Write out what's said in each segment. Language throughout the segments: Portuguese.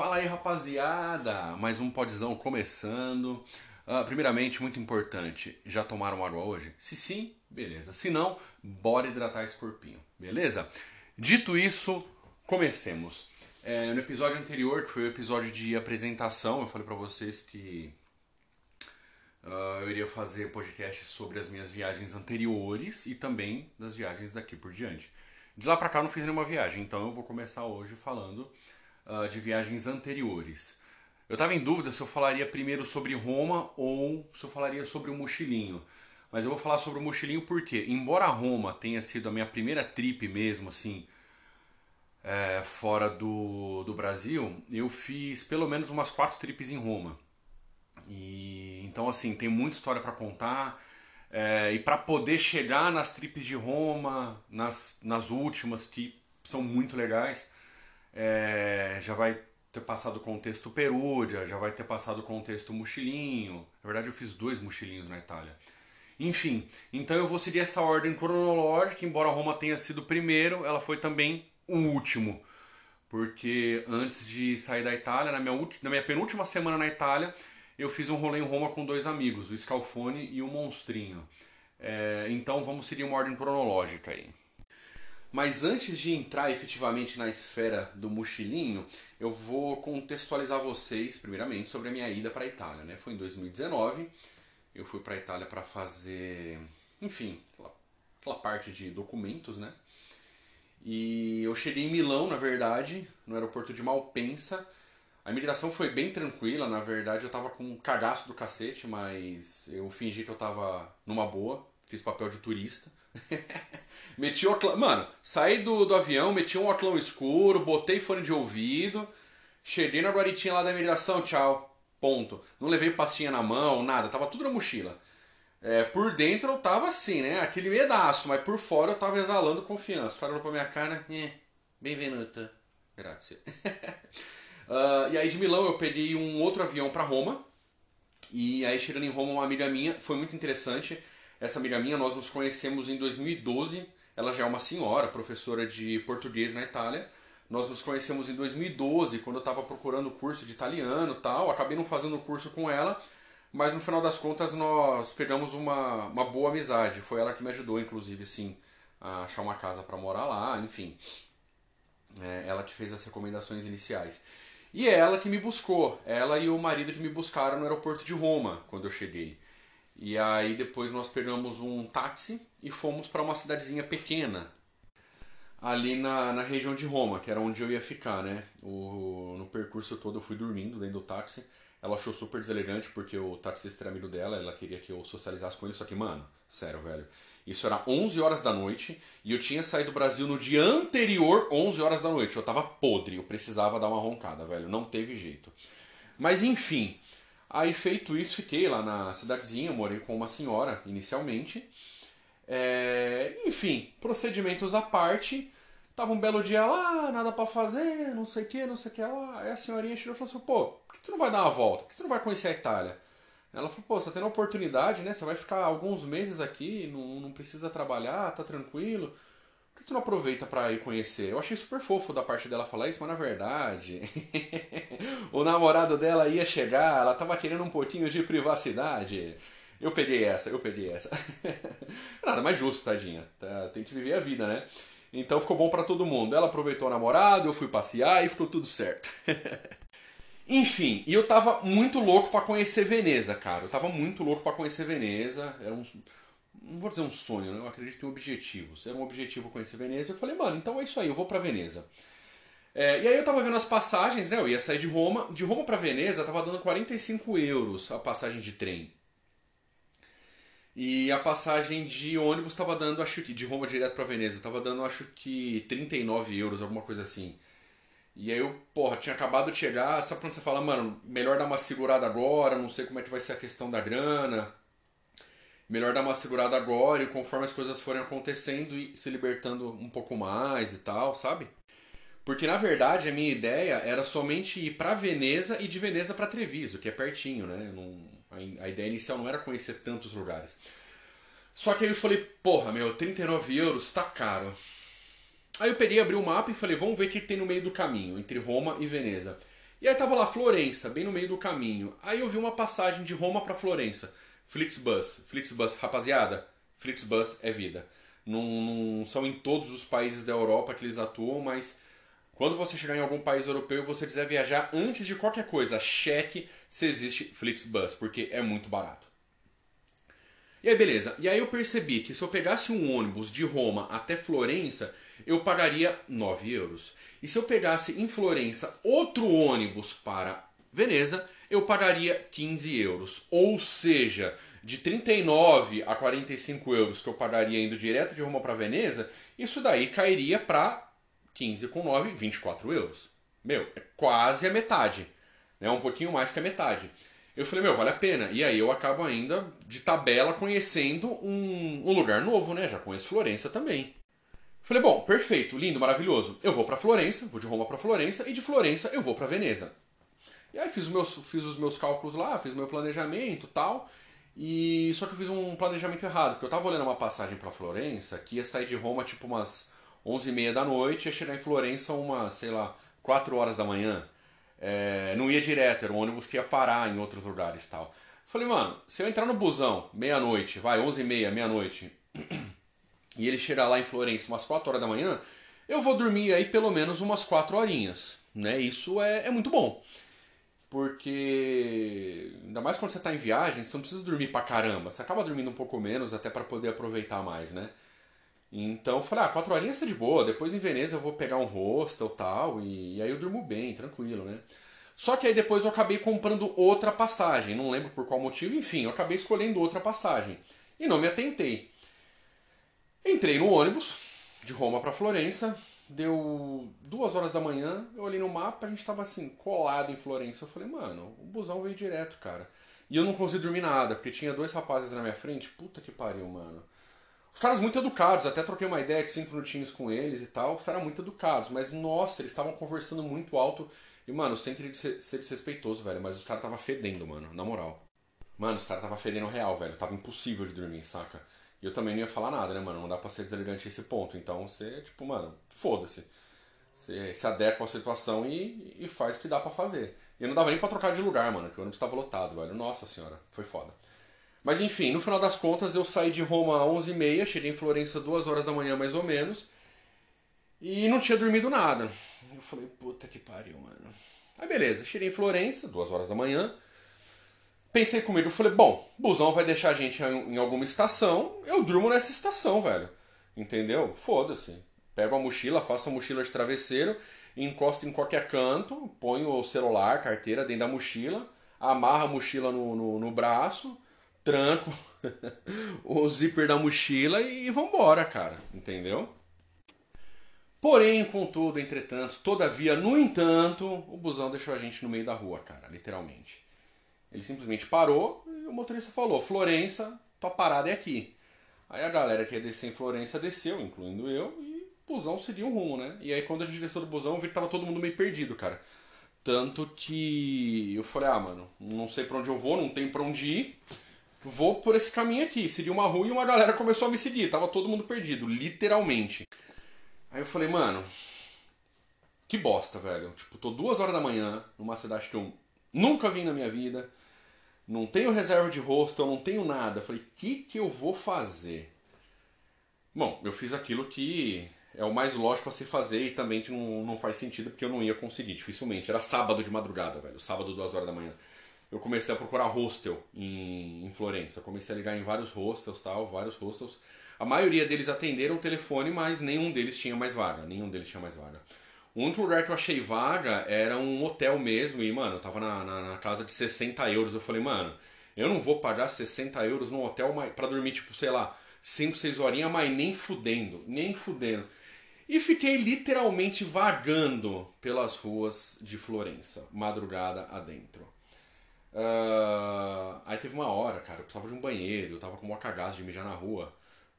Fala aí, rapaziada! Mais um podzão começando. Uh, primeiramente, muito importante, já tomaram água hoje? Se sim, beleza. Se não, bora hidratar esse corpinho, beleza? Dito isso, comecemos. É, no episódio anterior, que foi o episódio de apresentação, eu falei para vocês que uh, eu iria fazer podcast sobre as minhas viagens anteriores e também das viagens daqui por diante. De lá pra cá eu não fiz nenhuma viagem, então eu vou começar hoje falando uh, de viagens anteriores. Eu estava em dúvida se eu falaria primeiro sobre Roma ou se eu falaria sobre o mochilinho. Mas eu vou falar sobre o mochilinho porque, embora Roma tenha sido a minha primeira trip mesmo, assim, é, fora do, do Brasil, eu fiz pelo menos umas quatro trips em Roma. E então, assim, tem muita história para contar. É, e para poder chegar nas trips de Roma, nas, nas últimas, que são muito legais, é, já vai ter passado o contexto Perúdia, já vai ter passado o contexto Mochilinho. Na verdade, eu fiz dois mochilinhos na Itália. Enfim, então eu vou seguir essa ordem cronológica, embora Roma tenha sido o primeiro, ela foi também o último. Porque antes de sair da Itália, na minha, na minha penúltima semana na Itália, eu fiz um rolê em Roma com dois amigos, o Scalfone e o Monstrinho. É, então vamos seguir uma ordem cronológica aí. Mas antes de entrar efetivamente na esfera do mochilinho, eu vou contextualizar vocês, primeiramente, sobre a minha ida para a Itália. Né? Foi em 2019, eu fui para a Itália para fazer, enfim, aquela, aquela, parte de documentos, né? E eu cheguei em Milão, na verdade, no aeroporto de Malpensa. A imigração foi bem tranquila, na verdade eu tava com um cagaço do cacete, mas eu fingi que eu tava numa boa, fiz papel de turista. meti o oclão. Mano, saí do, do avião, meti um oclão escuro, botei fone de ouvido, cheguei na guaritinha lá da imigração, tchau. Ponto. Não levei pastinha na mão, nada, tava tudo na mochila. É, por dentro eu tava assim, né? Aquele medaço, mas por fora eu tava exalando confiança. O cara olhou pra minha cara, eh, benvenuto. Grazie. uh, e aí de Milão eu peguei um outro avião para Roma. E aí chegando em Roma, uma amiga minha, foi muito interessante. Essa amiga minha, nós nos conhecemos em 2012. Ela já é uma senhora, professora de português na Itália. Nós nos conhecemos em 2012, quando eu estava procurando curso de italiano tal. Acabei não fazendo o curso com ela, mas no final das contas nós pegamos uma, uma boa amizade. Foi ela que me ajudou, inclusive, sim, a achar uma casa para morar lá, enfim. É, ela que fez as recomendações iniciais. E é ela que me buscou, ela e o marido que me buscaram no aeroporto de Roma, quando eu cheguei. E aí depois nós pegamos um táxi e fomos para uma cidadezinha pequena, ali na, na região de Roma, que era onde eu ia ficar, né? O, no percurso todo eu fui dormindo dentro do táxi. Ela achou super deselegante porque o taxista era amigo dela, ela queria que eu socializasse com ele, só que, mano, sério, velho. Isso era 11 horas da noite e eu tinha saído do Brasil no dia anterior, 11 horas da noite. Eu tava podre, eu precisava dar uma roncada, velho, não teve jeito. Mas enfim, Aí feito isso, fiquei lá na cidadezinha, morei com uma senhora inicialmente. É, enfim, procedimentos à parte. Tava um belo dia lá, nada para fazer, não sei o que, não sei o que lá. Aí a senhorinha chegou e falou assim: pô, por que você não vai dar uma volta? Por que você não vai conhecer a Itália? Ela falou: pô, você tá tendo oportunidade, né? Você vai ficar alguns meses aqui, não, não precisa trabalhar, tá tranquilo que tu não aproveita para ir conhecer? Eu achei super fofo da parte dela falar isso, mas na verdade, o namorado dela ia chegar, ela tava querendo um pouquinho de privacidade. Eu peguei essa, eu peguei essa. Nada mais justo, tadinha. Tá, tem que viver a vida, né? Então ficou bom para todo mundo. Ela aproveitou o namorado, eu fui passear e ficou tudo certo. Enfim, e eu tava muito louco para conhecer Veneza, cara. Eu tava muito louco para conhecer Veneza. Era um não vou dizer um sonho, né? eu acredito em objetivos. Era um objetivo conhecer Veneza. Eu falei, mano, então é isso aí, eu vou para Veneza. É, e aí eu tava vendo as passagens, né? Eu ia sair de Roma. De Roma para Veneza tava dando 45 euros a passagem de trem. E a passagem de ônibus tava dando, acho que de Roma direto para Veneza, tava dando acho que 39 euros, alguma coisa assim. E aí eu, porra, tinha acabado de chegar, sabe quando você fala, mano, melhor dar uma segurada agora, não sei como é que vai ser a questão da grana melhor dar uma segurada agora e conforme as coisas forem acontecendo e se libertando um pouco mais e tal, sabe? Porque na verdade a minha ideia era somente ir para Veneza e de Veneza para Treviso, que é pertinho, né? Não, a, a ideia inicial não era conhecer tantos lugares. Só que aí eu falei, porra, meu, 39 euros tá caro. Aí eu peguei, abri o mapa e falei, vamos ver o que tem no meio do caminho, entre Roma e Veneza. E aí tava lá Florença, bem no meio do caminho. Aí eu vi uma passagem de Roma para Florença. Flixbus. Flixbus, rapaziada, Flixbus é vida. Não, não, são em todos os países da Europa que eles atuam, mas quando você chegar em algum país europeu, você quiser viajar antes de qualquer coisa, cheque se existe Flixbus, porque é muito barato. E aí, beleza. E aí eu percebi que se eu pegasse um ônibus de Roma até Florença, eu pagaria 9 euros. E se eu pegasse em Florença outro ônibus para Veneza, eu pagaria 15 euros. Ou seja, de 39 a 45 euros que eu pagaria indo direto de Roma para Veneza, isso daí cairia para 15 com 9, 24 euros. Meu, é quase a metade. Né? Um pouquinho mais que a metade. Eu falei, meu, vale a pena. E aí eu acabo ainda, de tabela, conhecendo um, um lugar novo, né? Já conheço Florença também. Falei, bom, perfeito, lindo, maravilhoso. Eu vou para Florença, vou de Roma para Florença, e de Florença eu vou para Veneza. E aí fiz os, meus, fiz os meus cálculos lá, fiz meu planejamento tal. E só que eu fiz um planejamento errado, porque eu tava olhando uma passagem para Florença que ia sair de Roma tipo umas 11h30 da noite ia chegar em Florença uma, sei lá, 4 horas da manhã. É, não ia direto, era um ônibus que ia parar em outros lugares tal. Falei, mano, se eu entrar no busão meia-noite, vai, 11h30, meia-noite, e ele chegar lá em Florença umas 4 horas da manhã, eu vou dormir aí pelo menos umas 4 horinhas. Né? Isso é, é muito bom. Porque, ainda mais quando você está em viagem, você não precisa dormir pra caramba. Você acaba dormindo um pouco menos até para poder aproveitar mais, né? Então eu falei, ah, quatro horinhas tá de boa, depois em Veneza eu vou pegar um hostel tal, e, e aí eu durmo bem, tranquilo, né? Só que aí depois eu acabei comprando outra passagem, não lembro por qual motivo, enfim, eu acabei escolhendo outra passagem. E não me atentei. Entrei no ônibus, de Roma para Florença, deu duas horas da manhã, eu olhei no mapa, a gente tava assim, colado em Florença. Eu falei, mano, o busão veio direto, cara. E eu não consegui dormir nada, porque tinha dois rapazes na minha frente, puta que pariu, mano. Os caras muito educados, até troquei uma ideia de cinco minutinhos com eles e tal. Os caras muito educados, mas nossa, eles estavam conversando muito alto. E, mano, sem querer ser desrespeitoso, velho, mas os caras tava fedendo, mano, na moral. Mano, os caras tava fedendo real, velho. Tava impossível de dormir, saca? E eu também não ia falar nada, né, mano? Não dá pra ser deselegante esse ponto. Então você, tipo, mano, foda-se. Você se adequa à situação e, e faz o que dá para fazer. E não dava nem pra trocar de lugar, mano, porque o ônibus tava lotado, velho. Nossa senhora, foi foda. Mas enfim, no final das contas eu saí de Roma às 11h30, cheguei em Florença 2 horas da manhã mais ou menos. E não tinha dormido nada. Eu falei, puta que pariu, mano. Aí beleza, cheguei em Florença, 2 horas da manhã. Pensei comigo, eu falei, bom, busão vai deixar a gente em alguma estação, eu durmo nessa estação, velho. Entendeu? Foda-se. Pego a mochila, faço a mochila de travesseiro, encosto em qualquer canto, ponho o celular, carteira dentro da mochila, amarro a mochila no, no, no braço tranco o zíper da mochila e vambora, cara. Entendeu? Porém, contudo, entretanto, todavia, no entanto, o busão deixou a gente no meio da rua, cara, literalmente. Ele simplesmente parou e o motorista falou: Florença, tua parada é aqui. Aí a galera que ia descer em Florença desceu, incluindo eu, e o busão seguiu o rumo, né? E aí quando a gente desceu do busão, eu vi que tava todo mundo meio perdido, cara. Tanto que eu falei: ah, mano, não sei para onde eu vou, não tenho para onde ir vou por esse caminho aqui. Seria uma rua e uma galera começou a me seguir. Tava todo mundo perdido, literalmente. Aí eu falei, mano, que bosta, velho. Tipo, tô duas horas da manhã numa cidade que eu nunca vim na minha vida. Não tenho reserva de rosto, eu não tenho nada. Eu falei, o que, que eu vou fazer? Bom, eu fiz aquilo que é o mais lógico a se fazer e também que não, não faz sentido porque eu não ia conseguir, dificilmente. Era sábado de madrugada, velho. Sábado, duas horas da manhã eu comecei a procurar hostel em, em Florença. Comecei a ligar em vários hostels, tal, vários hostels. A maioria deles atenderam o telefone, mas nenhum deles tinha mais vaga. Nenhum deles tinha mais vaga. O único lugar que eu achei vaga era um hotel mesmo. E, mano, eu tava na, na, na casa de 60 euros. Eu falei, mano, eu não vou pagar 60 euros num hotel para dormir, tipo, sei lá, 5, 6 horinhas, mas nem fudendo. Nem fudendo. E fiquei literalmente vagando pelas ruas de Florença, madrugada adentro. Uh, aí teve uma hora, cara, eu precisava de um banheiro, eu tava com uma cagaço de mijar na rua,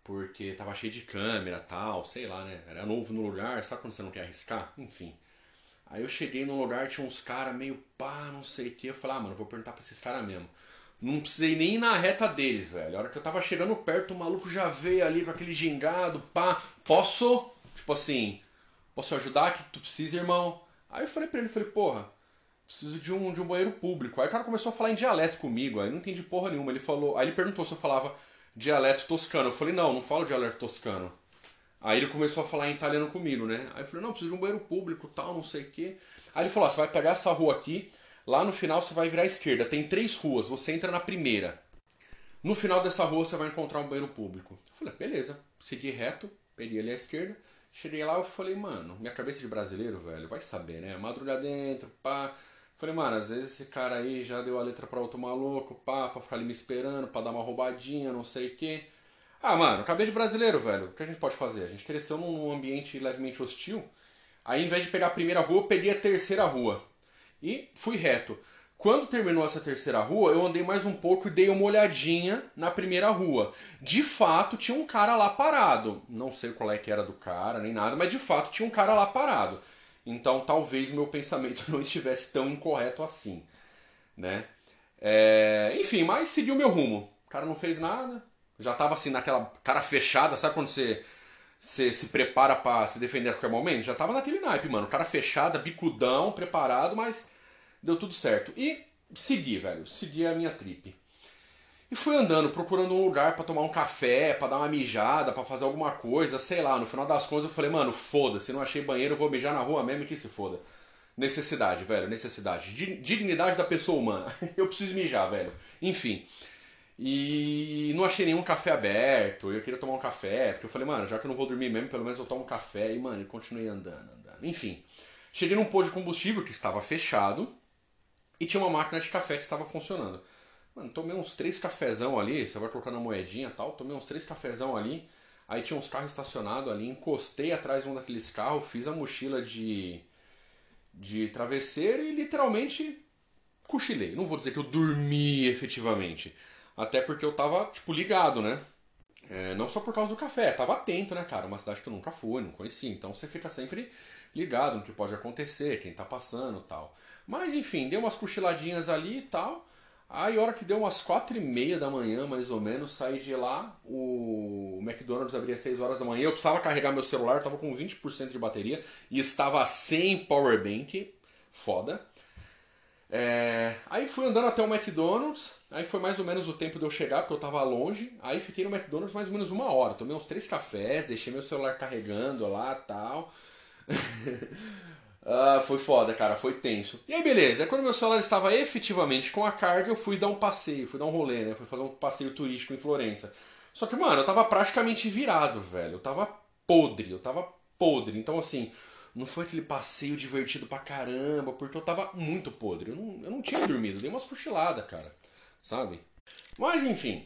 porque tava cheio de câmera tal, sei lá, né? Era novo no lugar, sabe quando você não quer arriscar? Enfim. Aí eu cheguei num lugar, tinha uns caras meio pá, não sei o que. Eu falei, ah, mano, vou perguntar pra esses caras mesmo. Não precisei nem ir na reta deles, velho. A hora que eu tava chegando perto, o maluco já veio ali com aquele gingado, pá, posso? Tipo assim, posso ajudar que tu precisa, irmão? Aí eu falei pra ele, falei, porra, preciso de um, de um banheiro público. Aí o cara começou a falar em dialeto comigo, aí não entendi porra nenhuma. Ele falou, aí ele perguntou se eu falava dialeto toscano. Eu falei, não, não falo dialeto toscano. Aí ele começou a falar em italiano comigo, né? Aí eu falei, não, preciso de um banheiro público, tal, não sei o quê. Aí ele falou, você vai pegar essa rua aqui, lá no final você vai virar à esquerda. Tem três ruas, você entra na primeira. No final dessa rua você vai encontrar um banheiro público. Eu falei, beleza. Segui reto, peguei ali à esquerda. Cheguei lá, eu falei, mano, minha cabeça de brasileiro, velho, vai saber, né? Madruga dentro, pá. Falei, mano, às vezes esse cara aí já deu a letra pra outro maluco, pá, pra ficar ali me esperando, pra dar uma roubadinha, não sei o quê. Ah, mano, cabeça de brasileiro, velho. O que a gente pode fazer? A gente cresceu num ambiente levemente hostil. Aí, em vez de pegar a primeira rua, eu peguei a terceira rua. E fui reto. Quando terminou essa terceira rua, eu andei mais um pouco e dei uma olhadinha na primeira rua. De fato, tinha um cara lá parado. Não sei qual é que era do cara, nem nada, mas de fato tinha um cara lá parado. Então talvez meu pensamento não estivesse tão incorreto assim, né? É... Enfim, mas segui o meu rumo. O cara não fez nada. Já tava assim naquela cara fechada, sabe quando você, você se prepara para se defender a qualquer momento? Já tava naquele naipe, mano. Cara fechada, bicudão, preparado, mas deu tudo certo. E segui, velho. Segui a minha trip. E fui andando, procurando um lugar para tomar um café, para dar uma mijada, para fazer alguma coisa, sei lá. No final das contas eu falei, mano, foda-se, não achei banheiro, vou mijar na rua mesmo que se foda. Necessidade, velho, necessidade. Dignidade da pessoa humana. eu preciso mijar, velho. Enfim. E não achei nenhum café aberto. Eu queria tomar um café, porque eu falei, mano, já que eu não vou dormir mesmo, pelo menos eu tomo um café. E, mano, continuei andando, andando. Enfim. Cheguei num posto de combustível que estava fechado e tinha uma máquina de café que estava funcionando. Mano, tomei uns três cafezão ali, você vai colocando a moedinha e tal, tomei uns três cafezão ali, aí tinha uns carros estacionados ali, encostei atrás de um daqueles carros, fiz a mochila de, de travesseiro e literalmente cochilei. Não vou dizer que eu dormi efetivamente, até porque eu tava, tipo, ligado, né? É, não só por causa do café, tava atento, né, cara? Uma cidade que eu nunca fui, não conhecia, então você fica sempre ligado no que pode acontecer, quem tá passando tal. Mas enfim, deu umas cochiladinhas ali e tal. Aí, hora que deu umas quatro e meia da manhã, mais ou menos, saí de lá. O McDonald's abria às 6 horas da manhã. Eu precisava carregar meu celular, estava com 20% de bateria e estava sem powerbank. Foda. É... Aí fui andando até o McDonald's. Aí foi mais ou menos o tempo de eu chegar, porque eu estava longe. Aí fiquei no McDonald's mais ou menos uma hora. Tomei uns três cafés, deixei meu celular carregando lá tal. Ah, foi foda, cara, foi tenso. E aí, beleza. Aí, quando meu celular estava efetivamente com a carga, eu fui dar um passeio, fui dar um rolê, né? Fui fazer um passeio turístico em Florença. Só que, mano, eu tava praticamente virado, velho. Eu tava podre, eu tava podre. Então, assim, não foi aquele passeio divertido pra caramba, porque eu tava muito podre. Eu não, eu não tinha dormido, dei umas cochiladas, cara. Sabe? Mas, enfim.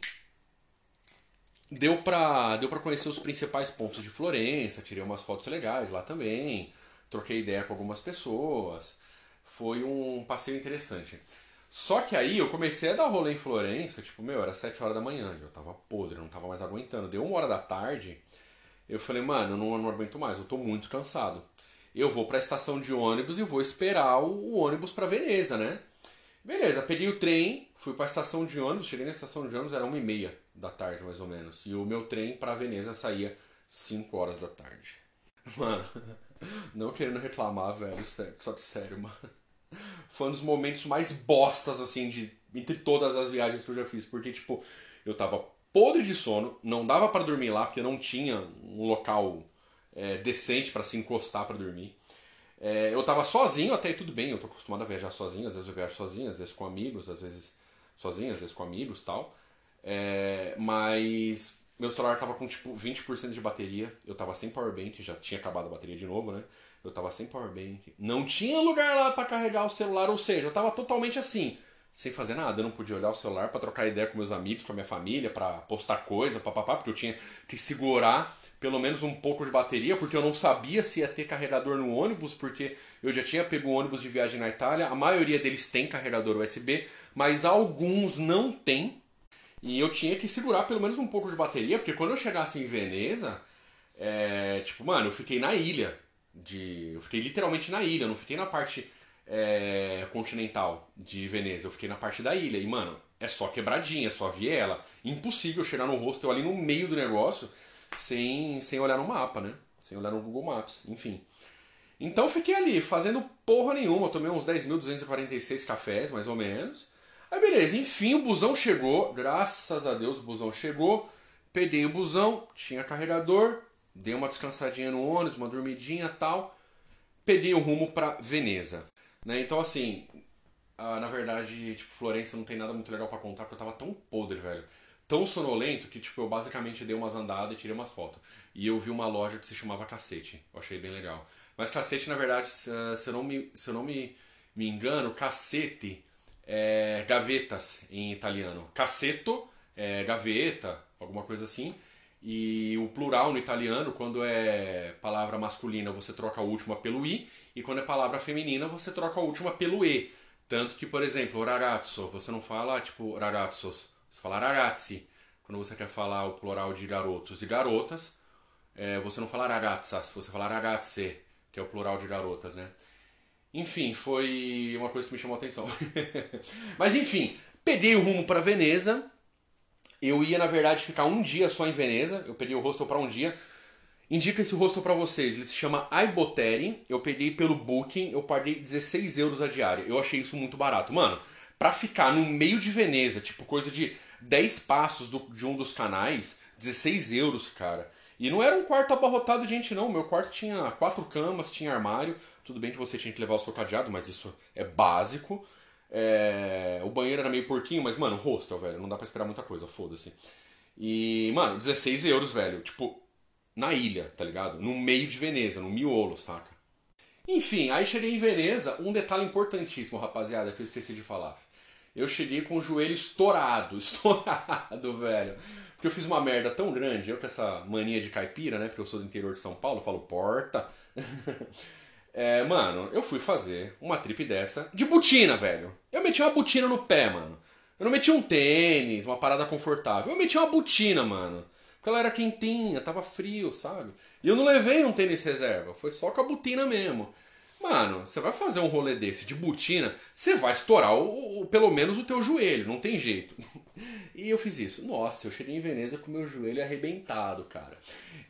Deu pra, deu pra conhecer os principais pontos de Florença, tirei umas fotos legais lá também troquei ideia com algumas pessoas. Foi um passeio interessante. Só que aí eu comecei a dar rolê em Florença, tipo, meu, era 7 horas da manhã, eu tava podre, não tava mais aguentando. Deu uma hora da tarde, eu falei, mano, eu não, não aguento mais, eu tô muito cansado. Eu vou pra estação de ônibus e vou esperar o, o ônibus pra Veneza, né? Beleza, peguei o trem, fui pra estação de ônibus, cheguei na estação de ônibus, era uma e meia da tarde, mais ou menos. E o meu trem pra Veneza saía 5 horas da tarde. Mano, não querendo reclamar, velho, só que sério, mano. Foi um dos momentos mais bostas, assim, de entre todas as viagens que eu já fiz. Porque, tipo, eu tava podre de sono, não dava para dormir lá, porque não tinha um local é, decente para se encostar para dormir. É, eu tava sozinho, até tudo bem, eu tô acostumado a viajar sozinho, às vezes eu viajo sozinho, às vezes com amigos, às vezes sozinho, às vezes com amigos tal. É, mas meu celular tava com tipo 20% de bateria, eu tava sem powerbank, já tinha acabado a bateria de novo, né? Eu tava sem powerbank, não tinha lugar lá para carregar o celular, ou seja, eu tava totalmente assim, sem fazer nada, eu não podia olhar o celular para trocar ideia com meus amigos, com a minha família, para postar coisa, papapá, porque eu tinha que segurar pelo menos um pouco de bateria, porque eu não sabia se ia ter carregador no ônibus, porque eu já tinha pego um ônibus de viagem na Itália, a maioria deles tem carregador USB, mas alguns não tem, e eu tinha que segurar pelo menos um pouco de bateria, porque quando eu chegasse em Veneza, é, tipo, mano, eu fiquei na ilha. De, eu fiquei literalmente na ilha, eu não fiquei na parte é, continental de Veneza, eu fiquei na parte da ilha. E, mano, é só quebradinha, é só viela. Impossível chegar no hostel ali no meio do negócio sem, sem olhar no mapa, né? Sem olhar no Google Maps, enfim. Então fiquei ali, fazendo porra nenhuma. Eu tomei uns 10.246 cafés, mais ou menos. Aí beleza, enfim, o busão chegou. Graças a Deus o busão chegou. Peguei o busão, tinha carregador, dei uma descansadinha no ônibus, uma dormidinha tal. Peguei o rumo para Veneza. Né? Então assim, na verdade, tipo, Florença não tem nada muito legal para contar, porque eu tava tão podre, velho. Tão sonolento que, tipo, eu basicamente dei umas andadas e tirei umas fotos. E eu vi uma loja que se chamava Cacete. Eu achei bem legal. Mas Cacete, na verdade, se eu não me, se eu não me, me engano, Cacete é gavetas em italiano. Cassetto é gaveta, alguma coisa assim. E o plural no italiano, quando é palavra masculina, você troca a última pelo i, e quando é palavra feminina, você troca a última pelo e. Tanto que, por exemplo, ragazzo, você não fala tipo ragazzos, você fala ragazzi. Quando você quer falar o plural de garotos e garotas, é, você não fala ragazzas, você fala ragazze, que é o plural de garotas, né? Enfim, foi uma coisa que me chamou a atenção. Mas enfim, peguei o rumo para Veneza. Eu ia, na verdade, ficar um dia só em Veneza. Eu peguei o hostel para um dia. Indica esse hostel para vocês. Ele se chama Aiboteri. Eu peguei pelo Booking. Eu paguei 16 euros a diária. Eu achei isso muito barato. Mano, pra ficar no meio de Veneza, tipo coisa de 10 passos do, de um dos canais, 16 euros, cara. E não era um quarto abarrotado de gente, não. Meu quarto tinha quatro camas, tinha armário. Tudo bem que você tinha que levar o seu cadeado, mas isso é básico. É... O banheiro era meio porquinho, mas, mano, hostel, velho. Não dá pra esperar muita coisa, foda-se. E, mano, 16 euros, velho. Tipo, na ilha, tá ligado? No meio de Veneza, no miolo, saca? Enfim, aí cheguei em Veneza. Um detalhe importantíssimo, rapaziada, que eu esqueci de falar. Eu cheguei com o joelho estourado, estourado, velho. Porque eu fiz uma merda tão grande, eu com essa mania de caipira, né? Porque eu sou do interior de São Paulo, falo porta. é, mano, eu fui fazer uma trip dessa de botina, velho. Eu meti uma botina no pé, mano. Eu não meti um tênis, uma parada confortável. Eu meti uma botina, mano. Porque ela era quentinha, tava frio, sabe? E eu não levei um tênis reserva, foi só com a botina mesmo. Mano, você vai fazer um rolê desse de botina, você vai estourar o, o, pelo menos o teu joelho, não tem jeito. E eu fiz isso. Nossa, eu cheguei em Veneza com meu joelho arrebentado, cara.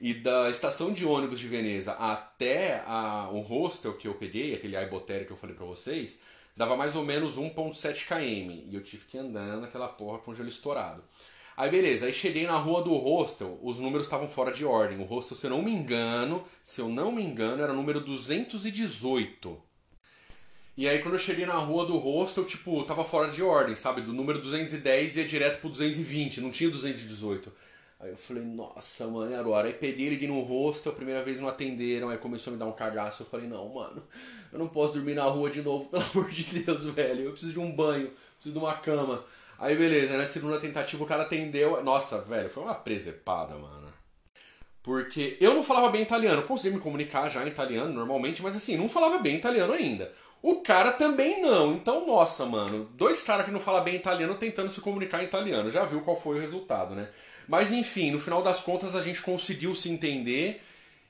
E da estação de ônibus de Veneza até a, o hostel que eu peguei, aquele Aibotério que eu falei pra vocês, dava mais ou menos 1.7 km. E eu tive que andar naquela porra com o joelho estourado. Aí beleza, aí cheguei na rua do hostel, os números estavam fora de ordem. O hostel, se eu não me engano, se eu não me engano, era o número 218. E aí quando eu cheguei na rua do hostel, tipo, tava fora de ordem, sabe? Do número 210 ia direto pro 220, não tinha 218. Aí eu falei, nossa, mano, e agora? Aí peguei ele no hostel, a primeira vez não atenderam, aí começou a me dar um cagaço. Eu falei, não, mano, eu não posso dormir na rua de novo, pelo amor de Deus, velho. Eu preciso de um banho, preciso de uma cama. Aí beleza, na segunda tentativa o cara atendeu. Nossa, velho, foi uma presepada, mano. Porque eu não falava bem italiano, consegui me comunicar já em italiano normalmente, mas assim, não falava bem italiano ainda. O cara também não. Então, nossa, mano, dois caras que não falam bem italiano tentando se comunicar em italiano. Já viu qual foi o resultado, né? Mas enfim, no final das contas a gente conseguiu se entender.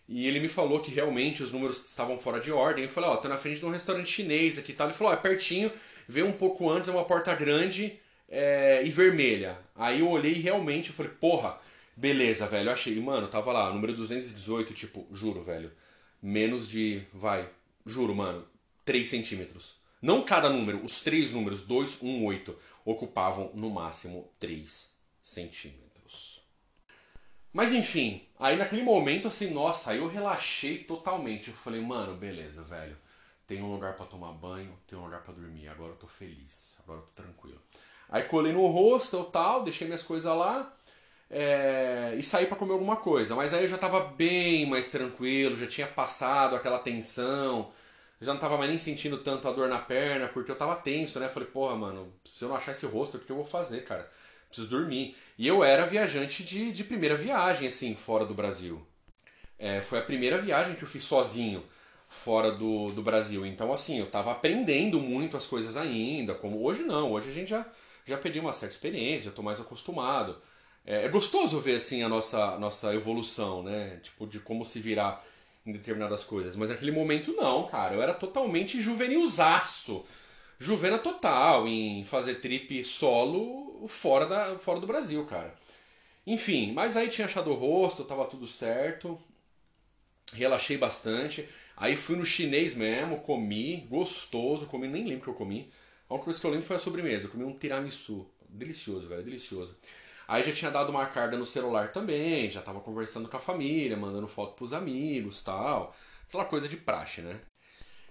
E ele me falou que realmente os números estavam fora de ordem. Eu falei, ó, oh, tô na frente de um restaurante chinês aqui e tal. Ele falou, ó, oh, é pertinho, vê um pouco antes, é uma porta grande é, e vermelha. Aí eu olhei realmente, eu falei, porra, beleza, velho. Eu achei, mano, tava lá, número 218, tipo, juro, velho. Menos de, vai, juro, mano, 3 centímetros. Não cada número, os três números, 2, 1, 8, ocupavam no máximo 3 centímetros. Mas enfim, aí naquele momento, assim, nossa, aí eu relaxei totalmente. Eu falei, mano, beleza, velho. Tem um lugar para tomar banho, tem um lugar para dormir. Agora eu tô feliz, agora eu tô tranquilo. Aí colei no hostel tal, deixei minhas coisas lá é, e saí para comer alguma coisa. Mas aí eu já tava bem mais tranquilo, já tinha passado aquela tensão, já não tava mais nem sentindo tanto a dor na perna, porque eu tava tenso, né? Falei, porra, mano, se eu não achar esse hostel, o que eu vou fazer, cara? Preciso dormir. E eu era viajante de, de primeira viagem, assim, fora do Brasil. É, foi a primeira viagem que eu fiz sozinho fora do, do Brasil. Então, assim, eu tava aprendendo muito as coisas ainda, como hoje não. Hoje a gente já já perdi uma certa experiência, estou mais acostumado. É, é, gostoso ver assim a nossa, nossa evolução, né? Tipo, de como se virar em determinadas coisas. Mas naquele momento não, cara. Eu era totalmente juvenilzaço. Juvena total em fazer trip solo fora, da, fora do Brasil, cara. Enfim, mas aí tinha achado o rosto, tava tudo certo. relaxei bastante. Aí fui no chinês mesmo, comi, gostoso, comi, nem lembro que eu comi. A única coisa que eu lembro foi a sobremesa, eu comi um tiramisu. Delicioso, velho, delicioso. Aí já tinha dado uma carga no celular também, já tava conversando com a família, mandando foto pros amigos tal. Aquela coisa de praxe, né?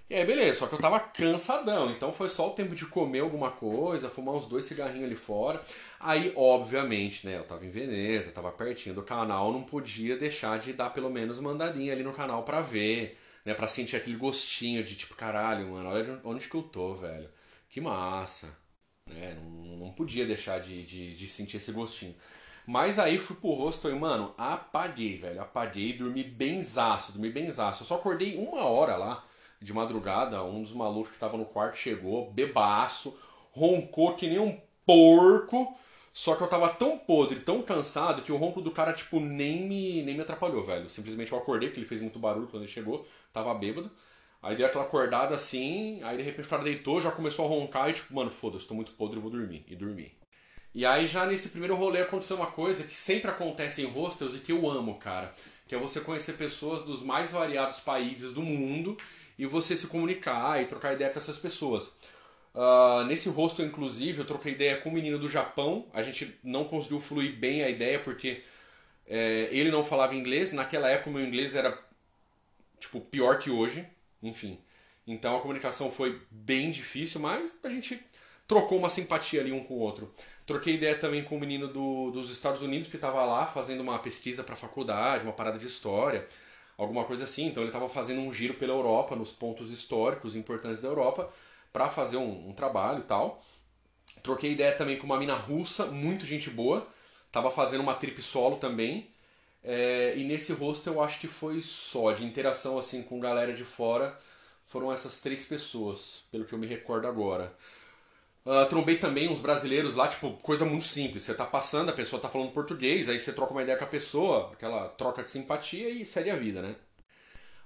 E aí, beleza, só que eu tava cansadão, então foi só o tempo de comer alguma coisa, fumar uns dois cigarrinhos ali fora. Aí, obviamente, né, eu tava em Veneza, tava pertinho do canal, não podia deixar de dar pelo menos uma andadinha ali no canal pra ver, né, pra sentir aquele gostinho de tipo, caralho, mano, olha onde que eu tô, velho. Que massa, né, não, não podia deixar de, de, de sentir esse gostinho. Mas aí fui pro rosto e, mano, apaguei, velho, apaguei, dormi benzaço, dormi benzaço. Eu só acordei uma hora lá de madrugada, um dos malucos que tava no quarto chegou, bebaço, roncou que nem um porco. Só que eu tava tão podre, tão cansado, que o ronco do cara, tipo, nem me, nem me atrapalhou, velho. Simplesmente eu acordei, porque ele fez muito barulho quando ele chegou, tava bêbado. Aí dei aquela acordada assim, aí de repente o cara deitou, já começou a roncar e tipo, mano, foda-se, tô muito podre, vou dormir. E dormi. E aí já nesse primeiro rolê aconteceu uma coisa que sempre acontece em hostels e que eu amo, cara. Que é você conhecer pessoas dos mais variados países do mundo e você se comunicar e trocar ideia com essas pessoas. Uh, nesse rosto, inclusive, eu troquei ideia com um menino do Japão. A gente não conseguiu fluir bem a ideia porque é, ele não falava inglês. Naquela época, o meu inglês era tipo pior que hoje. Enfim. Então a comunicação foi bem difícil, mas a gente trocou uma simpatia ali um com o outro. Troquei ideia também com um menino do, dos Estados Unidos que estava lá fazendo uma pesquisa para faculdade, uma parada de história alguma coisa assim. Então ele estava fazendo um giro pela Europa, nos pontos históricos importantes da Europa, para fazer um, um, trabalho e tal. Troquei ideia também com uma mina russa, muito gente boa. Tava fazendo uma trip solo também. É, e nesse rosto eu acho que foi só, de interação assim com galera de fora, foram essas três pessoas, pelo que eu me recordo agora. Uh, trombei também uns brasileiros lá, tipo, coisa muito simples. Você tá passando, a pessoa tá falando português, aí você troca uma ideia com a pessoa, aquela troca de simpatia e segue a vida, né?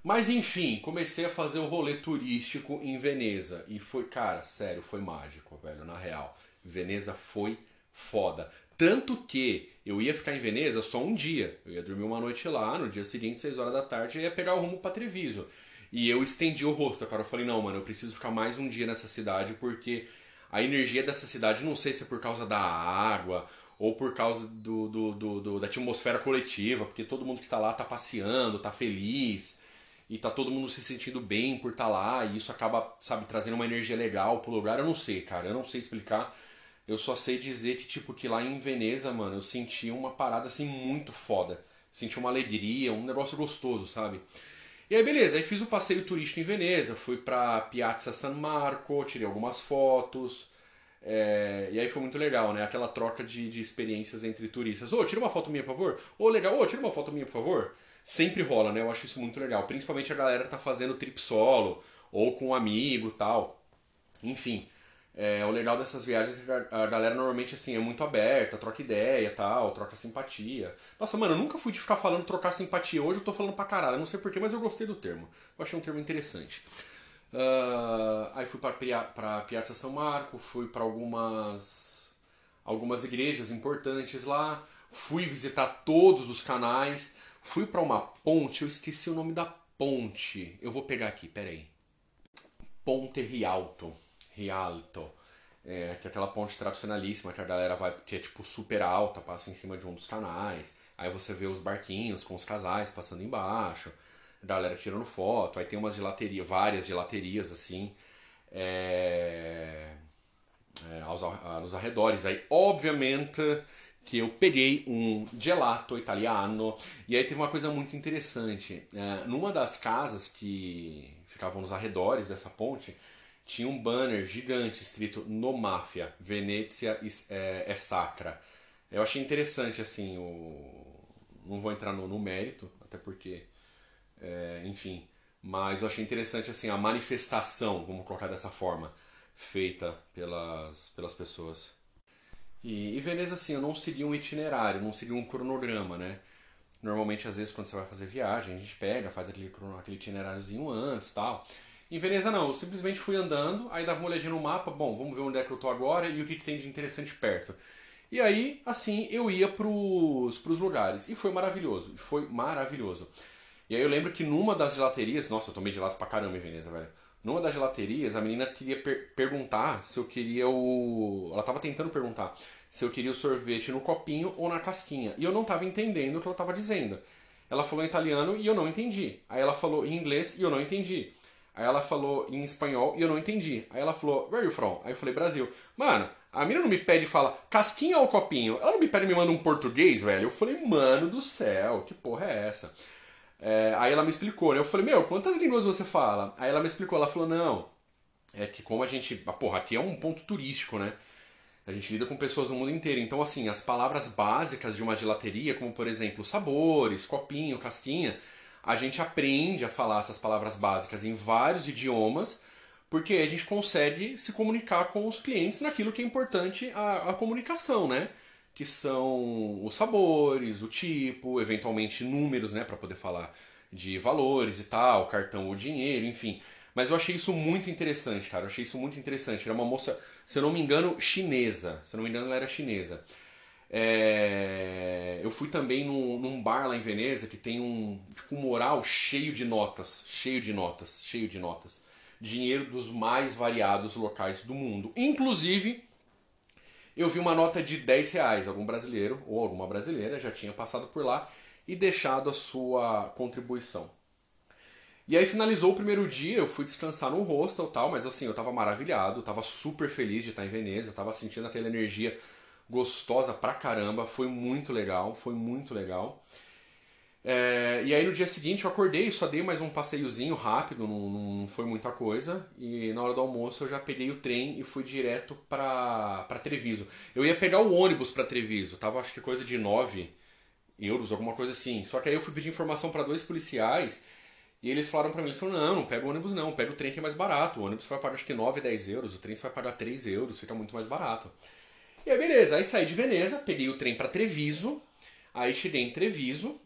Mas enfim, comecei a fazer o rolê turístico em Veneza. E foi, cara, sério, foi mágico, velho, na real. Veneza foi foda. Tanto que eu ia ficar em Veneza só um dia. Eu ia dormir uma noite lá, no dia seguinte, 6 horas da tarde, eu ia pegar o rumo para Treviso. E eu estendi o rosto, cara. Eu falei, não, mano, eu preciso ficar mais um dia nessa cidade porque a energia dessa cidade, não sei se é por causa da água ou por causa do, do, do, do da atmosfera coletiva, porque todo mundo que está lá está passeando, está feliz e tá todo mundo se sentindo bem por estar tá lá e isso acaba, sabe, trazendo uma energia legal pro lugar. Eu não sei, cara, eu não sei explicar. Eu só sei dizer que, tipo, que lá em Veneza, mano, eu senti uma parada assim muito foda. Senti uma alegria, um negócio gostoso, sabe? E aí, beleza, aí fiz o passeio turístico em Veneza, fui pra Piazza San Marco, tirei algumas fotos. É, e aí foi muito legal, né? Aquela troca de, de experiências entre turistas. Ô, oh, tira uma foto minha, por favor. Ô, oh, legal. Ô, oh, tira uma foto minha, por favor. Sempre rola, né? Eu acho isso muito legal. Principalmente a galera tá fazendo trip solo, ou com um amigo tal. Enfim. É, o legal dessas viagens é que a galera normalmente assim é muito aberta, troca ideia tal, troca simpatia. Nossa, mano, eu nunca fui de ficar falando trocar simpatia. Hoje eu tô falando pra caralho, não sei porquê, mas eu gostei do termo. Eu achei um termo interessante. Uh, aí fui pra, pra Piazza São Marco, fui para algumas, algumas igrejas importantes lá, fui visitar todos os canais, fui para uma ponte, eu esqueci o nome da ponte. Eu vou pegar aqui, peraí. Ponte Rialto Rialto. É, que é aquela ponte tradicionalíssima que a galera vai, que é tipo super alta, passa em cima de um dos canais. Aí você vê os barquinhos com os casais passando embaixo, a galera tirando foto. Aí tem umas gelaterias, várias gelaterias assim, é, é, aos, nos arredores. Aí, obviamente, que eu peguei um gelato italiano. E aí teve uma coisa muito interessante. É, numa das casas que ficavam nos arredores dessa ponte, tinha um banner gigante escrito No Máfia, Venezia é, é sacra. Eu achei interessante, assim, o... não vou entrar no, no mérito, até porque, é, enfim, mas eu achei interessante, assim, a manifestação, vamos colocar dessa forma, feita pelas, pelas pessoas. E, e Veneza, assim, eu não segui um itinerário, não segui um cronograma, né? Normalmente, às vezes, quando você vai fazer viagem, a gente pega, faz aquele, aquele itineráriozinho antes tal. Em Veneza não, eu simplesmente fui andando, aí dava uma olhadinha no mapa, bom, vamos ver onde é que eu tô agora e o que, que tem de interessante perto. E aí, assim, eu ia pros, pros lugares. E foi maravilhoso, foi maravilhoso. E aí eu lembro que numa das gelaterias, nossa, eu tomei gelato pra caramba em Veneza, velho. Numa das gelaterias, a menina queria per perguntar se eu queria o. Ela tava tentando perguntar se eu queria o sorvete no copinho ou na casquinha. E eu não tava entendendo o que ela tava dizendo. Ela falou em italiano e eu não entendi. Aí ela falou em inglês e eu não entendi. Aí ela falou em espanhol e eu não entendi. Aí ela falou, where are you from? Aí eu falei, Brasil. Mano, a menina não me pede e fala casquinha ou copinho? Ela não me pede e me manda um português, velho? Eu falei, mano do céu, que porra é essa? É, aí ela me explicou, né? Eu falei, meu, quantas línguas você fala? Aí ela me explicou, ela falou, não, é que como a gente. Porra, aqui é um ponto turístico, né? A gente lida com pessoas do mundo inteiro. Então, assim, as palavras básicas de uma gelateria, como por exemplo, sabores, copinho, casquinha, a gente aprende a falar essas palavras básicas em vários idiomas, porque a gente consegue se comunicar com os clientes naquilo que é importante a, a comunicação, né? Que são os sabores, o tipo, eventualmente números, né? Para poder falar de valores e tal, cartão ou dinheiro, enfim. Mas eu achei isso muito interessante, cara. Eu achei isso muito interessante. Era uma moça, se eu não me engano, chinesa. Se eu não me engano, ela era chinesa. É... Eu fui também num, num, bar lá em Veneza que tem um tipo um moral cheio de notas, cheio de notas, cheio de notas. Dinheiro dos mais variados locais do mundo. Inclusive, eu vi uma nota de 10 reais. Algum brasileiro ou alguma brasileira já tinha passado por lá e deixado a sua contribuição. E aí finalizou o primeiro dia, eu fui descansar no hostel tal, mas assim, eu tava maravilhado, tava super feliz de estar em Veneza, tava sentindo aquela energia gostosa pra caramba, foi muito legal, foi muito legal. É, e aí no dia seguinte eu acordei, só dei mais um passeiozinho rápido, não, não foi muita coisa. E na hora do almoço eu já peguei o trem e fui direto pra, pra Treviso. Eu ia pegar o ônibus pra Treviso, tava acho que coisa de 9 euros, alguma coisa assim. Só que aí eu fui pedir informação para dois policiais e eles falaram para mim, eles falaram, não, não pega o ônibus não, pega o trem que é mais barato. O ônibus vai pagar acho que 9, 10 euros, o trem você vai pagar 3 euros, fica muito mais barato. E aí, beleza. Aí saí de Veneza, peguei o trem para Treviso. Aí cheguei em Treviso.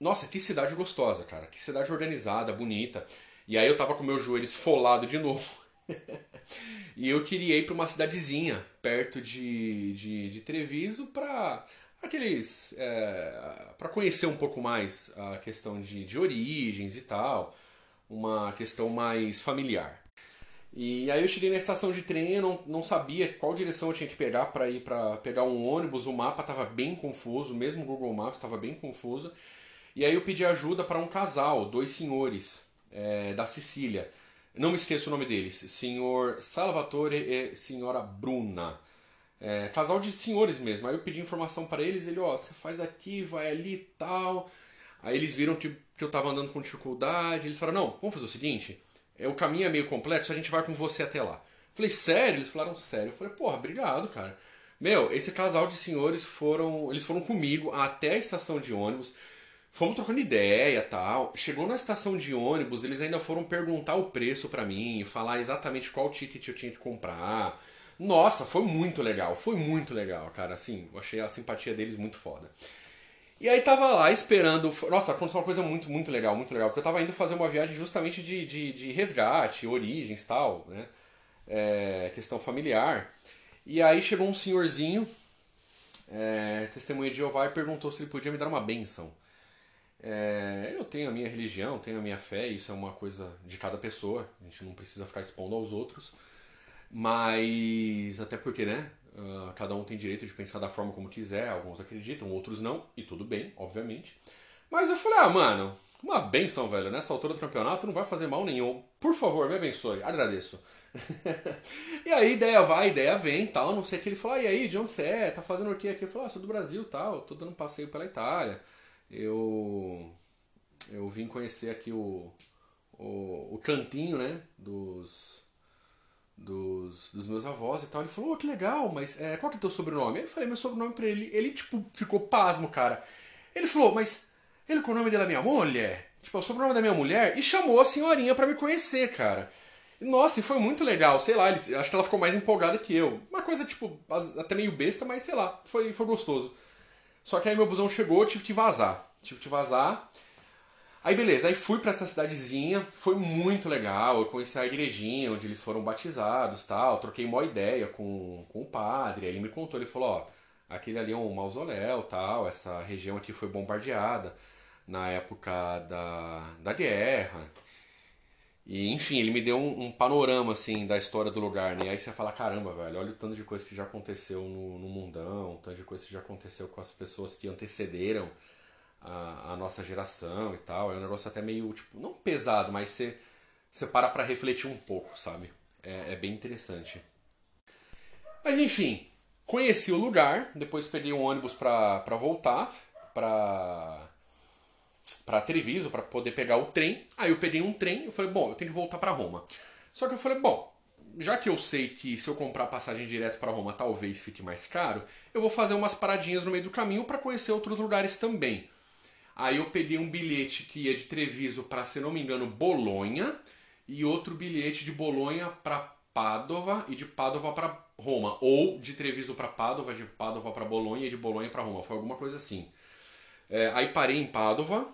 Nossa, que cidade gostosa, cara. Que cidade organizada, bonita. E aí eu tava com meu joelho esfolado de novo. e eu queria ir para uma cidadezinha perto de, de, de Treviso para aqueles. É, para conhecer um pouco mais a questão de, de origens e tal. Uma questão mais familiar. E aí eu cheguei na estação de trem, eu não, não sabia qual direção eu tinha que pegar para ir para pegar um ônibus, o mapa estava bem confuso, mesmo o Google Maps estava bem confuso. E aí eu pedi ajuda para um casal, dois senhores é, da Sicília. Não me esqueço o nome deles, senhor Salvatore e senhora Bruna. É, casal de senhores mesmo. Aí eu pedi informação para eles, ele, ó, você faz aqui, vai ali e tal. Aí eles viram que, que eu tava andando com dificuldade, eles falaram, não, vamos fazer o seguinte, é, o caminho é meio complexo, a gente vai com você até lá. Falei, sério? Eles falaram, sério. Eu falei, porra, obrigado, cara. Meu, esse casal de senhores foram. Eles foram comigo até a estação de ônibus. Fomos trocando ideia tal. Chegou na estação de ônibus, eles ainda foram perguntar o preço para mim, falar exatamente qual ticket eu tinha que comprar. Nossa, foi muito legal, foi muito legal, cara. Assim, eu achei a simpatia deles muito foda. E aí tava lá esperando. Nossa, aconteceu uma coisa muito, muito legal, muito legal. Porque eu tava indo fazer uma viagem justamente de, de, de resgate, origens tal, né? É, questão familiar. E aí chegou um senhorzinho, é, testemunha de Jeová, e perguntou se ele podia me dar uma benção. É, eu tenho a minha religião, tenho a minha fé, isso é uma coisa de cada pessoa, a gente não precisa ficar expondo aos outros. Mas, até porque, né? Uh, cada um tem direito de pensar da forma como quiser, alguns acreditam, outros não, e tudo bem, obviamente. Mas eu falei, ah, mano, uma benção, velho, nessa altura do campeonato não vai fazer mal nenhum. Por favor, me abençoe, agradeço. e aí, ideia vai, ideia vem, tal, não sei o que. Ele falou, ah, e aí, de onde você é? Tá fazendo o que aqui? Eu falei, ah, sou do Brasil, tal, tô dando um passeio pela Itália. Eu, eu vim conhecer aqui o, o, o cantinho, né, dos dos, dos meus avós e tal. Ele falou, oh, que legal, mas é, qual que é o teu sobrenome? Eu falei meu sobrenome pra ele. Ele, tipo, ficou pasmo, cara. Ele falou, mas ele com o nome dela minha mulher? Tipo, o sobrenome da minha mulher? E chamou a senhorinha para me conhecer, cara. Nossa, e foi muito legal, sei lá, ele, acho que ela ficou mais empolgada que eu. Uma coisa, tipo, até meio besta, mas sei lá, foi, foi gostoso. Só que aí meu busão chegou, tive que vazar. Tive que vazar. Aí beleza, aí fui para essa cidadezinha, foi muito legal, eu conheci a igrejinha onde eles foram batizados tal, troquei uma ideia com, com o padre, ele me contou, ele falou, ó, aquele ali é um mausoléu tal, essa região aqui foi bombardeada, na época da, da guerra. E, enfim, ele me deu um, um, panorama, assim, da história do lugar, né? E aí você fala, caramba, velho, olha o tanto de coisa que já aconteceu no, no mundão, o tanto de coisa que já aconteceu com as pessoas que antecederam a, a nossa geração e tal. É um negócio até meio, tipo, não pesado, mas você, você para pra refletir um pouco, sabe? É, é bem interessante. Mas, enfim, conheci o lugar, depois peguei um ônibus pra, pra voltar, pra para Treviso para poder pegar o trem. Aí eu peguei um trem, eu falei, bom, eu tenho que voltar para Roma. Só que eu falei, bom, já que eu sei que se eu comprar passagem direto para Roma talvez fique mais caro, eu vou fazer umas paradinhas no meio do caminho para conhecer outros lugares também. Aí eu peguei um bilhete que ia de Treviso para, se não me engano, Bolonha e outro bilhete de Bolonha para Padova e de Padova para Roma, ou de Treviso para Padova, de Padova para Bolonha e de Bolonha para Roma, foi alguma coisa assim. É, aí parei em Padova.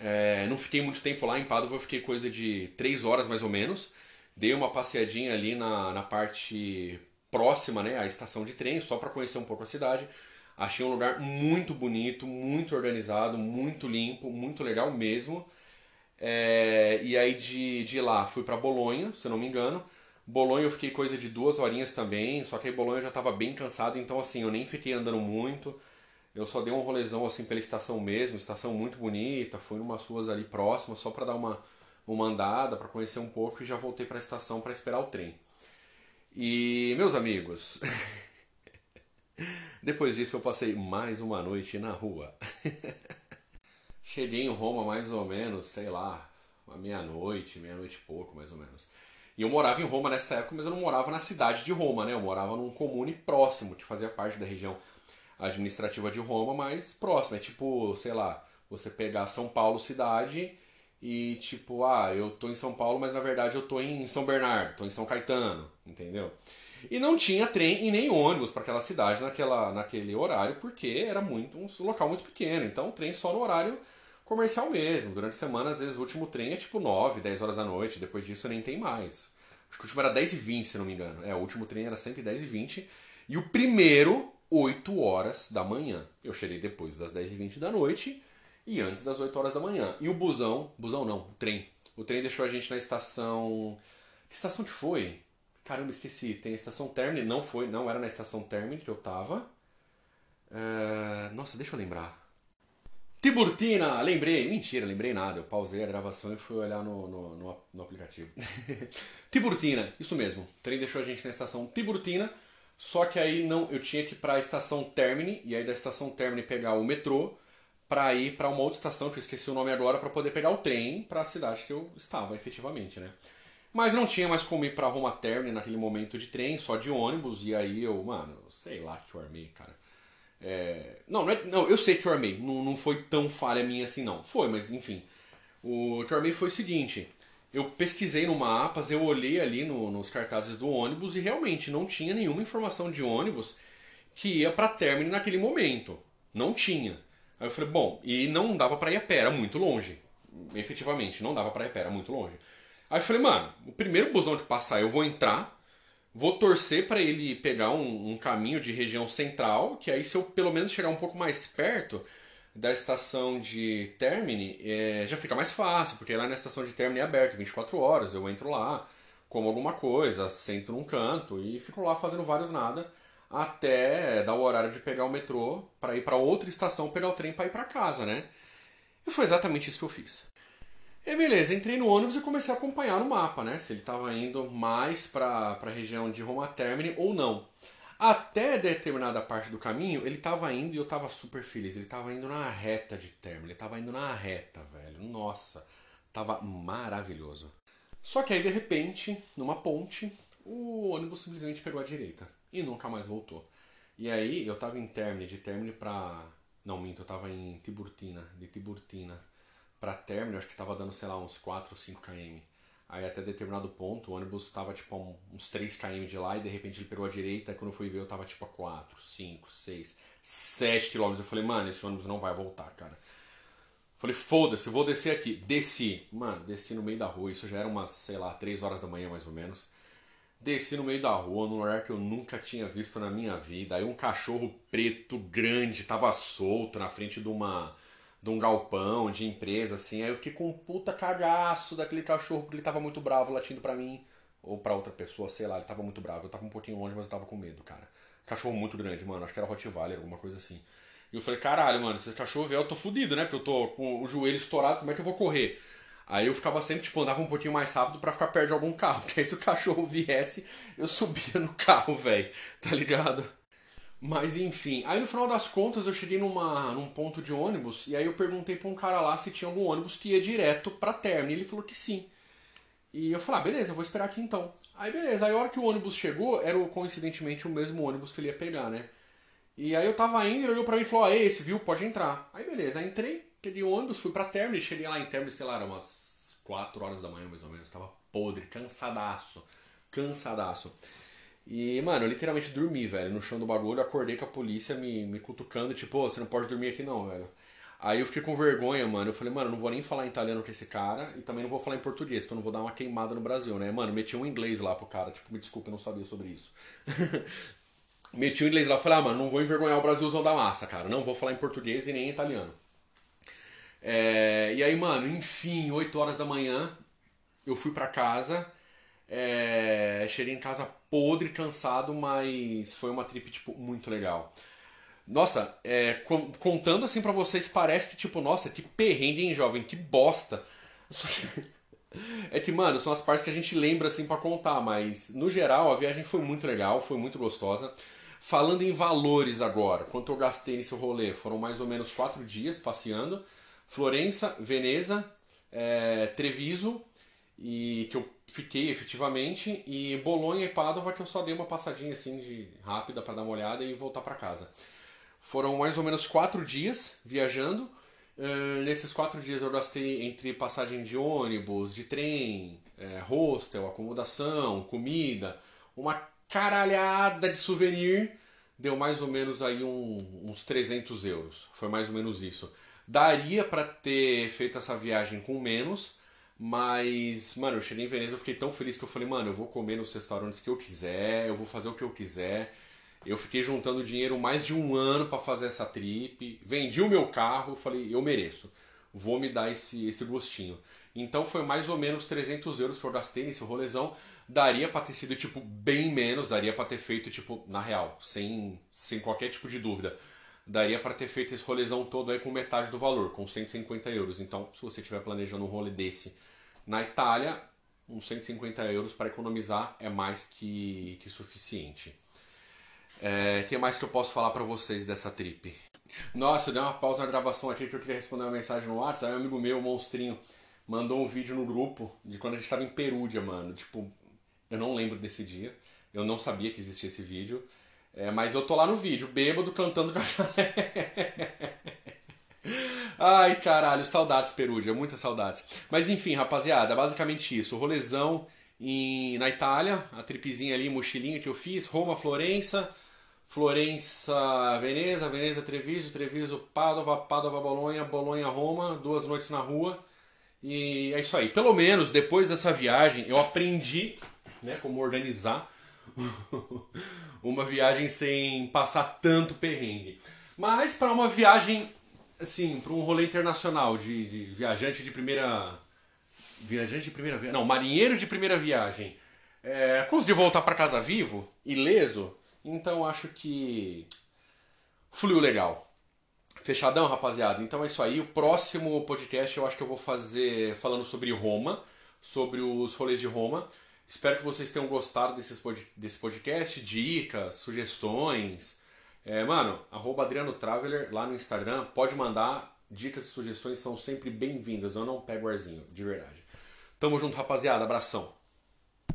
É, não fiquei muito tempo lá em Padova, fiquei coisa de três horas mais ou menos. Dei uma passeadinha ali na, na parte próxima né, à estação de trem, só para conhecer um pouco a cidade. Achei um lugar muito bonito, muito organizado, muito limpo, muito legal mesmo. É, e aí de, de lá fui para Bolonha, se não me engano. Bolonha eu fiquei coisa de duas horinhas também, só que aí Bolonha eu já estava bem cansado, então assim, eu nem fiquei andando muito. Eu só dei um rolezão assim pela estação mesmo, estação muito bonita, fui numas ruas ali próximas só para dar uma, uma andada, para conhecer um pouco e já voltei para a estação para esperar o trem. E meus amigos, depois disso eu passei mais uma noite na rua. Cheguei em Roma mais ou menos, sei lá, meia-noite, meia-noite e pouco mais ou menos. E eu morava em Roma nessa época, mas eu não morava na cidade de Roma, né? Eu morava num comune próximo, que fazia parte da região administrativa de Roma, mas próxima. É tipo, sei lá, você pegar São Paulo cidade e tipo, ah, eu tô em São Paulo, mas na verdade eu tô em São Bernardo, tô em São Caetano, entendeu? E não tinha trem e nem ônibus para aquela cidade naquela, naquele horário, porque era muito um local muito pequeno. Então, trem só no horário comercial mesmo. Durante a semana, às vezes, o último trem é tipo 9, 10 horas da noite. Depois disso, nem tem mais. Acho que o último era 10 e 20, se não me engano. É, o último trem era sempre 10 e 20. E o primeiro 8 horas da manhã. Eu cheguei depois das 10h20 da noite e antes das 8 horas da manhã. E o busão, busão não, o trem. O trem deixou a gente na estação. Que estação que foi? Caramba, esqueci. Tem a estação Termini. Não foi, não era na estação Termini que eu tava. Uh... Nossa, deixa eu lembrar. Tiburtina, lembrei. Mentira, lembrei nada. Eu pausei a gravação e fui olhar no, no, no, no aplicativo. Tiburtina, isso mesmo. O trem deixou a gente na estação Tiburtina só que aí não, eu tinha que ir para a estação Termini e aí da estação Termini pegar o metrô para ir para uma outra estação que eu esqueci o nome agora para poder pegar o trem para a cidade que eu estava efetivamente, né? Mas não tinha mais como ir para Roma Termini naquele momento de trem, só de ônibus e aí eu, mano, sei lá que eu armei, cara. É... Não, não, é... não, eu sei que eu armei, não, não foi tão falha minha assim não. Foi, mas enfim. O que eu armei foi o seguinte, eu pesquisei no mapas, eu olhei ali no, nos cartazes do ônibus e realmente não tinha nenhuma informação de ônibus que ia para Termini naquele momento. Não tinha. Aí eu falei, bom, e não dava para ir a pé, era muito longe. Efetivamente, não dava para ir a pé, era muito longe. Aí eu falei, mano, o primeiro busão que passar eu vou entrar, vou torcer para ele pegar um, um, caminho de região central, que aí se eu pelo menos chegar um pouco mais perto, da estação de Termini é, já fica mais fácil, porque lá na estação de Termini é aberto 24 horas, eu entro lá, como alguma coisa, sento num canto e fico lá fazendo vários nada até dar o horário de pegar o metrô para ir para outra estação, pegar o trem para ir para casa, né? E foi exatamente isso que eu fiz. E beleza, entrei no ônibus e comecei a acompanhar no mapa, né? Se ele estava indo mais para a região de Roma Termini ou não. Até determinada parte do caminho, ele tava indo e eu tava super feliz. Ele tava indo na reta de término, ele tava indo na reta, velho. Nossa, tava maravilhoso. Só que aí, de repente, numa ponte, o ônibus simplesmente pegou a direita e nunca mais voltou. E aí, eu tava em Termini, de Termini pra. Não, minto, eu tava em Tiburtina, de Tiburtina pra Termini, acho que tava dando, sei lá, uns 4 ou 5 km. Aí até determinado ponto, o ônibus estava tipo uns 3 km de lá e de repente ele pegou a direita. E quando eu fui ver, eu tava tipo a 4, 5, 6, 7 km. Eu falei, mano, esse ônibus não vai voltar, cara. Falei, foda-se, vou descer aqui. Desci, mano, desci no meio da rua. Isso já era umas, sei lá, 3 horas da manhã mais ou menos. Desci no meio da rua, num lugar que eu nunca tinha visto na minha vida. Aí um cachorro preto grande tava solto na frente de uma de um galpão, de empresa, assim. Aí eu fiquei com um puta cagaço daquele cachorro, porque ele tava muito bravo latindo pra mim. Ou pra outra pessoa, sei lá, ele tava muito bravo. Eu tava um pouquinho longe, mas eu tava com medo, cara. Cachorro muito grande, mano. Acho que era Rottweiler, alguma coisa assim. E eu falei, caralho, mano, se esse cachorro vier, eu tô fudido, né? Porque eu tô com o joelho estourado, como é que eu vou correr? Aí eu ficava sempre, tipo, andava um pouquinho mais rápido para ficar perto de algum carro. Porque aí se o cachorro viesse, eu subia no carro, velho. Tá ligado? Mas enfim, aí no final das contas eu cheguei numa, num ponto de ônibus e aí eu perguntei pra um cara lá se tinha algum ônibus que ia direto pra Terno. E ele falou que sim. E eu falei, ah, beleza, vou esperar aqui então. Aí beleza, aí a hora que o ônibus chegou, era coincidentemente o mesmo ônibus que ele ia pegar, né? E aí eu tava indo, ele olhou pra mim e falou, ah, esse, viu? Pode entrar. Aí beleza, aí entrei, peguei o ônibus, fui pra Terno e cheguei lá em Terno, sei lá, era umas 4 horas da manhã mais ou menos. Tava podre, cansadaço, cansadaço. E, mano, eu literalmente dormi, velho, no chão do bagulho, acordei com a polícia me, me cutucando, tipo, oh, você não pode dormir aqui não, velho. Aí eu fiquei com vergonha, mano. Eu falei, mano, não vou nem falar italiano com esse cara e também não vou falar em português, porque eu não vou dar uma queimada no Brasil, né? Mano, meti um inglês lá pro cara, tipo, me desculpa, eu não sabia sobre isso. meti um inglês lá, falei, ah, mano, não vou envergonhar o Brasilzão da massa, cara. Não vou falar em português e nem em italiano. É... E aí, mano, enfim, 8 horas da manhã, eu fui pra casa. É... Cheguei em casa podre, cansado, mas foi uma trip, tipo, muito legal. Nossa, é, contando assim para vocês, parece que, tipo, nossa, que perrengue, hein, jovem? Que bosta. É que, mano, são as partes que a gente lembra assim para contar, mas no geral a viagem foi muito legal, foi muito gostosa. Falando em valores agora, quanto eu gastei nesse rolê? Foram mais ou menos quatro dias passeando. Florença, Veneza, é, Treviso, e que eu fiquei efetivamente, e Bolonha e Padova que eu só dei uma passadinha assim de rápida para dar uma olhada e voltar para casa. Foram mais ou menos quatro dias viajando. Uh, nesses quatro dias eu gastei entre passagem de ônibus, de trem, é, hostel, acomodação, comida, uma caralhada de souvenir. Deu mais ou menos aí um, uns 300 euros. Foi mais ou menos isso. Daria para ter feito essa viagem com menos, mas, mano, eu cheguei em Veneza, eu fiquei tão feliz que eu falei, mano, eu vou comer nos restaurantes que eu quiser, eu vou fazer o que eu quiser. Eu fiquei juntando dinheiro mais de um ano para fazer essa trip. Vendi o meu carro, falei, eu mereço. Vou me dar esse, esse gostinho. Então foi mais ou menos 300 euros que eu gastei nesse rolezão. Daria para ter sido, tipo, bem menos. Daria para ter feito, tipo, na real, sem, sem qualquer tipo de dúvida. Daria para ter feito esse rolezão todo aí com metade do valor, com 150 euros. Então, se você estiver planejando um rolê desse na Itália, uns 150 euros para economizar é mais que, que suficiente. É, que mais que eu posso falar para vocês dessa trip? Nossa, eu dei uma pausa na gravação aqui que eu queria responder uma mensagem no WhatsApp. Aí um amigo meu, o Monstrinho, mandou um vídeo no grupo de quando a gente tava em Perúdia, mano. Tipo, eu não lembro desse dia. Eu não sabia que existia esse vídeo. É, mas eu tô lá no vídeo, bêbado, cantando com a Ai, caralho, saudades, Perúdia, muitas saudades. Mas enfim, rapaziada, basicamente isso. O rolezão em, na Itália, a tripezinha ali, mochilinha que eu fiz, Roma, Florença Florença, Veneza, Veneza, Treviso, Treviso, Padova, Padova, Bolonha, Bolonha, Roma, duas noites na rua. E é isso aí. Pelo menos depois dessa viagem eu aprendi né, como organizar uma viagem sem passar tanto perrengue. Mas para uma viagem, assim, para um rolê internacional de, de, viajante de primeira. Viajante de primeira viagem. Não, marinheiro de primeira viagem. É, conseguir voltar para casa vivo, ileso, então acho que fluiu legal. Fechadão, rapaziada. Então é isso aí. O próximo podcast eu acho que eu vou fazer falando sobre Roma, sobre os rolês de Roma. Espero que vocês tenham gostado desse podcast, dicas, sugestões. É, mano, arroba Adriano Traveler lá no Instagram. Pode mandar. Dicas e sugestões são sempre bem-vindas. Eu não pego arzinho, de verdade. Tamo junto, rapaziada. Abração.